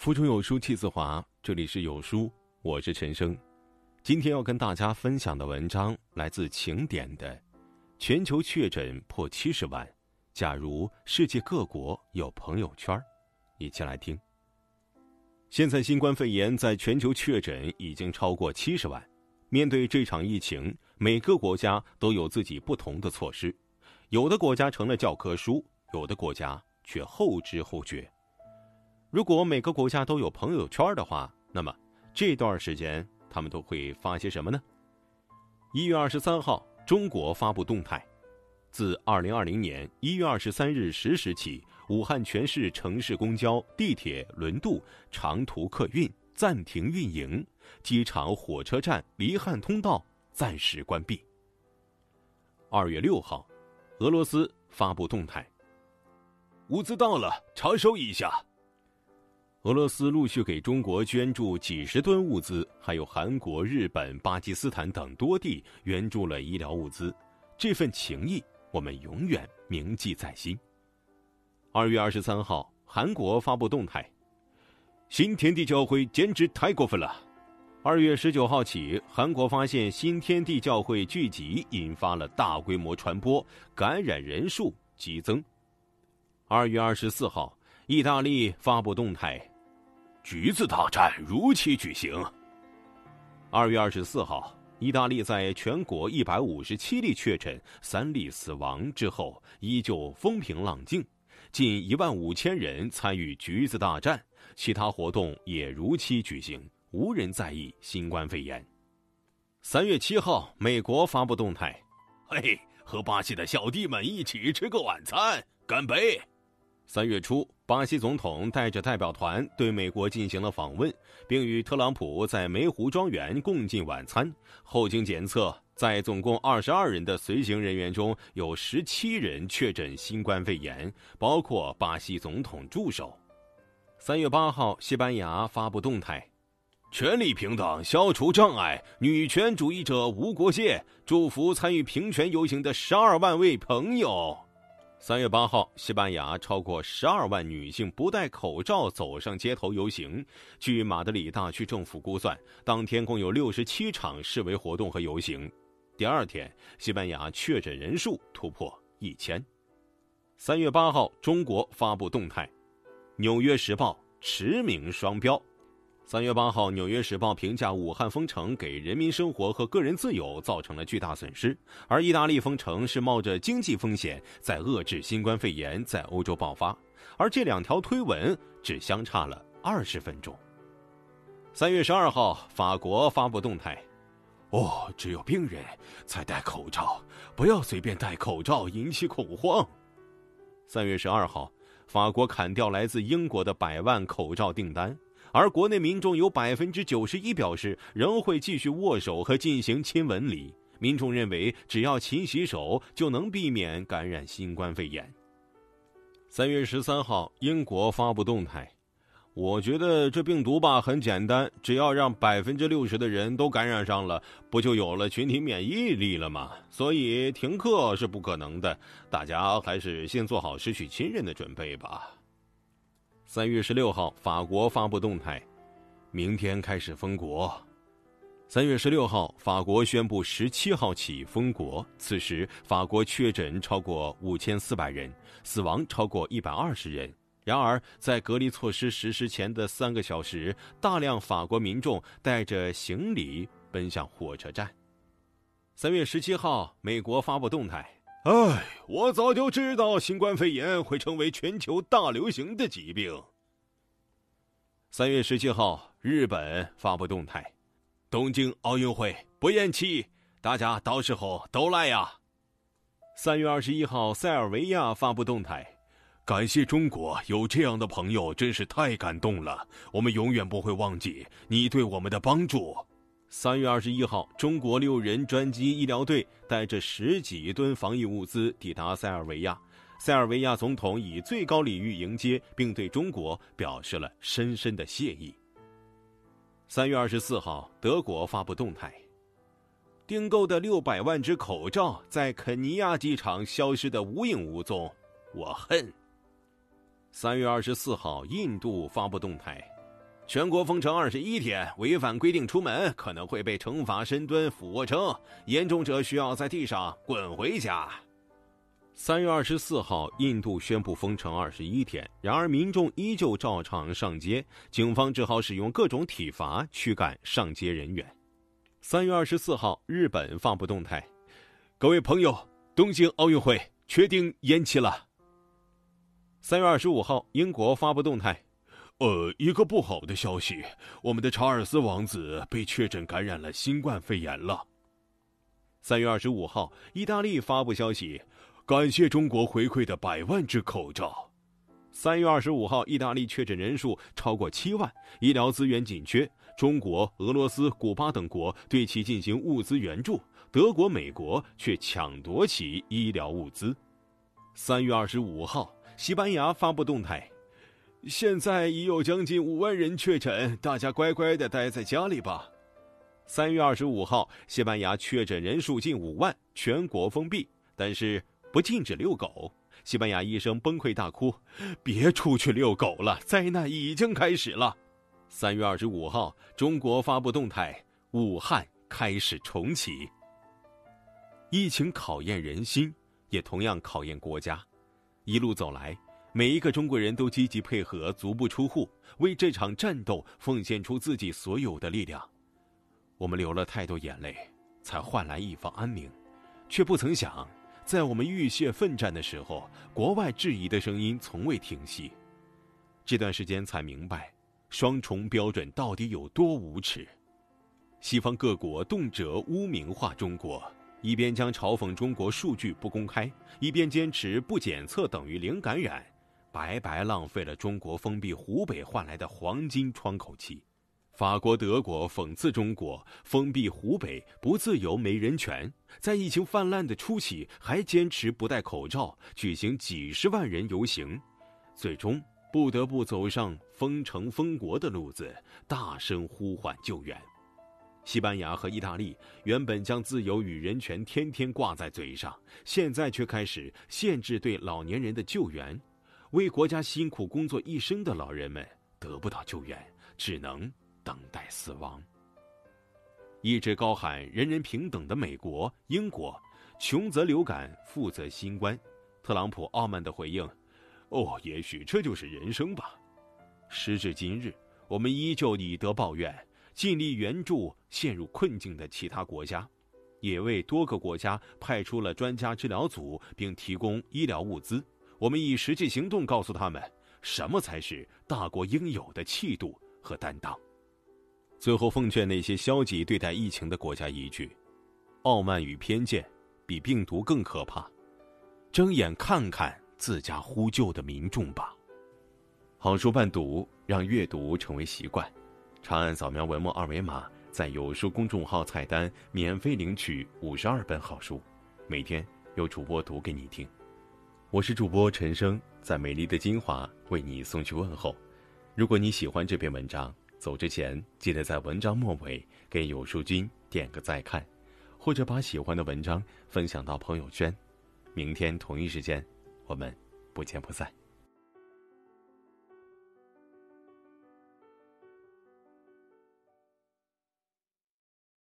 腹中有书气自华，这里是有书，我是陈生。今天要跟大家分享的文章来自晴点的《全球确诊破七十万，假如世界各国有朋友圈》，一起来听。现在新冠肺炎在全球确诊已经超过七十万，面对这场疫情，每个国家都有自己不同的措施，有的国家成了教科书，有的国家却后知后觉。如果每个国家都有朋友圈的话，那么这段时间他们都会发些什么呢？一月二十三号，中国发布动态：自二零二零年一月二十三日十时起，武汉全市城市公交、地铁、轮渡、长途客运暂停运营，机场、火车站离汉通道暂时关闭。二月六号，俄罗斯发布动态：物资到了，查收一下。俄罗斯陆续给中国捐助几十吨物资，还有韩国、日本、巴基斯坦等多地援助了医疗物资，这份情谊我们永远铭记在心。二月二十三号，韩国发布动态：新天地教会简直太过分了。二月十九号起，韩国发现新天地教会聚集，引发了大规模传播，感染人数激增。二月二十四号，意大利发布动态。橘子大战如期举行。二月二十四号，意大利在全国一百五十七例确诊、三例死亡之后，依旧风平浪静，近一万五千人参与橘子大战，其他活动也如期举行，无人在意新冠肺炎。三月七号，美国发布动态：“嘿，和巴西的小弟们一起吃个晚餐，干杯！”三月初，巴西总统带着代表团对美国进行了访问，并与特朗普在梅湖庄园共进晚餐。后经检测，在总共二十二人的随行人员中，有十七人确诊新冠肺炎，包括巴西总统助手。三月八号，西班牙发布动态：权力平等，消除障碍，女权主义者无国界。祝福参与平权游行的十二万位朋友。三月八号，西班牙超过十二万女性不戴口罩走上街头游行。据马德里大区政府估算，当天共有六十七场示威活动和游行。第二天，西班牙确诊人数突破一千。三月八号，中国发布动态，《纽约时报》驰名双标。三月八号，《纽约时报》评价武汉封城给人民生活和个人自由造成了巨大损失，而意大利封城是冒着经济风险在遏制新冠肺炎在欧洲爆发，而这两条推文只相差了二十分钟。三月十二号，法国发布动态：哦，只有病人才戴口罩，不要随便戴口罩引起恐慌。三月十二号，法国砍掉来自英国的百万口罩订单。而国内民众有百分之九十一表示仍会继续握手和进行亲吻礼。民众认为，只要勤洗手就能避免感染新冠肺炎。三月十三号，英国发布动态：“我觉得这病毒吧很简单，只要让百分之六十的人都感染上了，不就有了群体免疫力了吗？所以停课是不可能的，大家还是先做好失去亲人的准备吧。”三月十六号，法国发布动态，明天开始封国。三月十六号，法国宣布十七号起封国。此时，法国确诊超过五千四百人，死亡超过一百二十人。然而，在隔离措施实施前的三个小时，大量法国民众带着行李奔向火车站。三月十七号，美国发布动态。哎，我早就知道新冠肺炎会成为全球大流行的疾病。三月十七号，日本发布动态：东京奥运会不延期，大家到时候都来呀。三月二十一号，塞尔维亚发布动态：感谢中国有这样的朋友，真是太感动了。我们永远不会忘记你对我们的帮助。三月二十一号，中国六人专机医疗队带着十几吨防疫物资抵达塞尔维亚，塞尔维亚总统以最高礼遇迎接，并对中国表示了深深的谢意。三月二十四号，德国发布动态：订购的六百万只口罩在肯尼亚机场消失的无影无踪，我恨。三月二十四号，印度发布动态：全国封城二十一天，违反规定出门可能会被惩罚深蹲、俯卧撑，严重者需要在地上滚回家。三月二十四号，印度宣布封城二十一天，然而民众依旧照常上街，警方只好使用各种体罚驱赶上街人员。三月二十四号，日本发布动态：各位朋友，东京奥运会确定延期了。三月二十五号，英国发布动态。呃，一个不好的消息，我们的查尔斯王子被确诊感染了新冠肺炎了。三月二十五号，意大利发布消息，感谢中国回馈的百万只口罩。三月二十五号，意大利确诊人数超过七万，医疗资源紧缺，中国、俄罗斯、古巴等国对其进行物资援助，德国、美国却抢夺其医疗物资。三月二十五号，西班牙发布动态。现在已有将近五万人确诊，大家乖乖的待在家里吧。三月二十五号，西班牙确诊人数近五万，全国封闭，但是不禁止遛狗。西班牙医生崩溃大哭：“别出去遛狗了，灾难已经开始了。”三月二十五号，中国发布动态：武汉开始重启。疫情考验人心，也同样考验国家。一路走来。每一个中国人都积极配合，足不出户，为这场战斗奉献出自己所有的力量。我们流了太多眼泪，才换来一方安宁，却不曾想，在我们浴血奋战的时候，国外质疑的声音从未停息。这段时间才明白，双重标准到底有多无耻。西方各国动辄污名化中国，一边将嘲讽中国数据不公开，一边坚持不检测等于零感染。白白浪费了中国封闭湖北换来的黄金窗口期。法国、德国讽刺中国封闭湖北不自由、没人权，在疫情泛滥的初期还坚持不戴口罩，举行几十万人游行，最终不得不走上封城封国的路子，大声呼唤救援。西班牙和意大利原本将自由与人权天天挂在嘴上，现在却开始限制对老年人的救援。为国家辛苦工作一生的老人们得不到救援，只能等待死亡。一直高喊人人平等的美国、英国，穷则流感，富则新冠。特朗普傲慢的回应：“哦，也许这就是人生吧。”时至今日，我们依旧以德报怨，尽力援助陷入困境的其他国家，也为多个国家派出了专家治疗组，并提供医疗物资。我们以实际行动告诉他们，什么才是大国应有的气度和担当。最后，奉劝那些消极对待疫情的国家一句：傲慢与偏见比病毒更可怕。睁眼看看自家呼救的民众吧。好书伴读，让阅读成为习惯。长按扫描文末二维码，在有书公众号菜单免费领取五十二本好书，每天有主播读给你听。我是主播陈生，在美丽的金华为你送去问候。如果你喜欢这篇文章，走之前记得在文章末尾给有书君点个再看，或者把喜欢的文章分享到朋友圈。明天同一时间，我们不见不散。